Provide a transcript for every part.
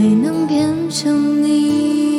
没能变成你。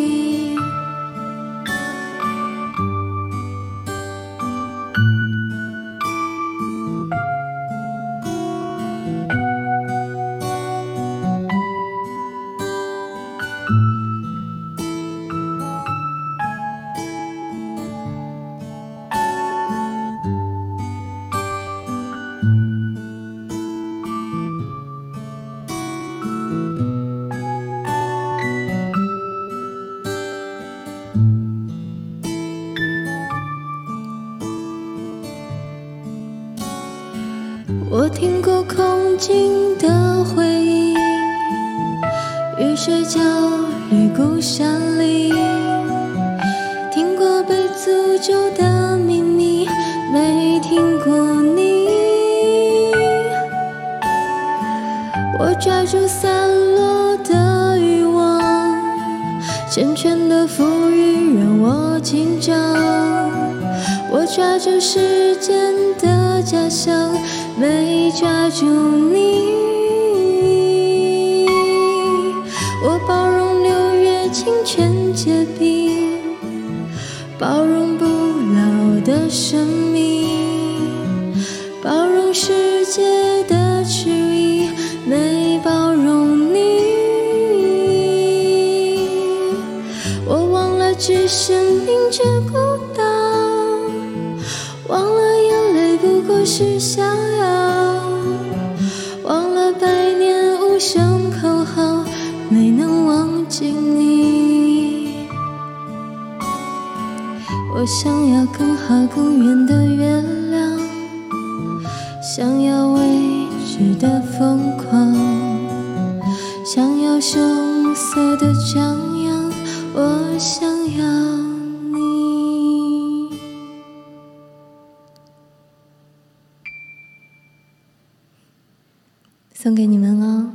听过空境的回音，雨水浇绿孤山里，听过被诅咒的秘密，没听过你。我抓住散落的欲望，缱绻的浮云让我紧张。我抓住时间的假象。没抓住你，我包容六月清泉结冰，包容不老的生命，包容世界的迟疑，没包容你。我忘了置身冰之孤岛，忘了眼泪不过是口号没能忘记你。我想要更好更圆的月亮，想要未知的疯狂，想要声色的张扬，我想要你。送给你们哦。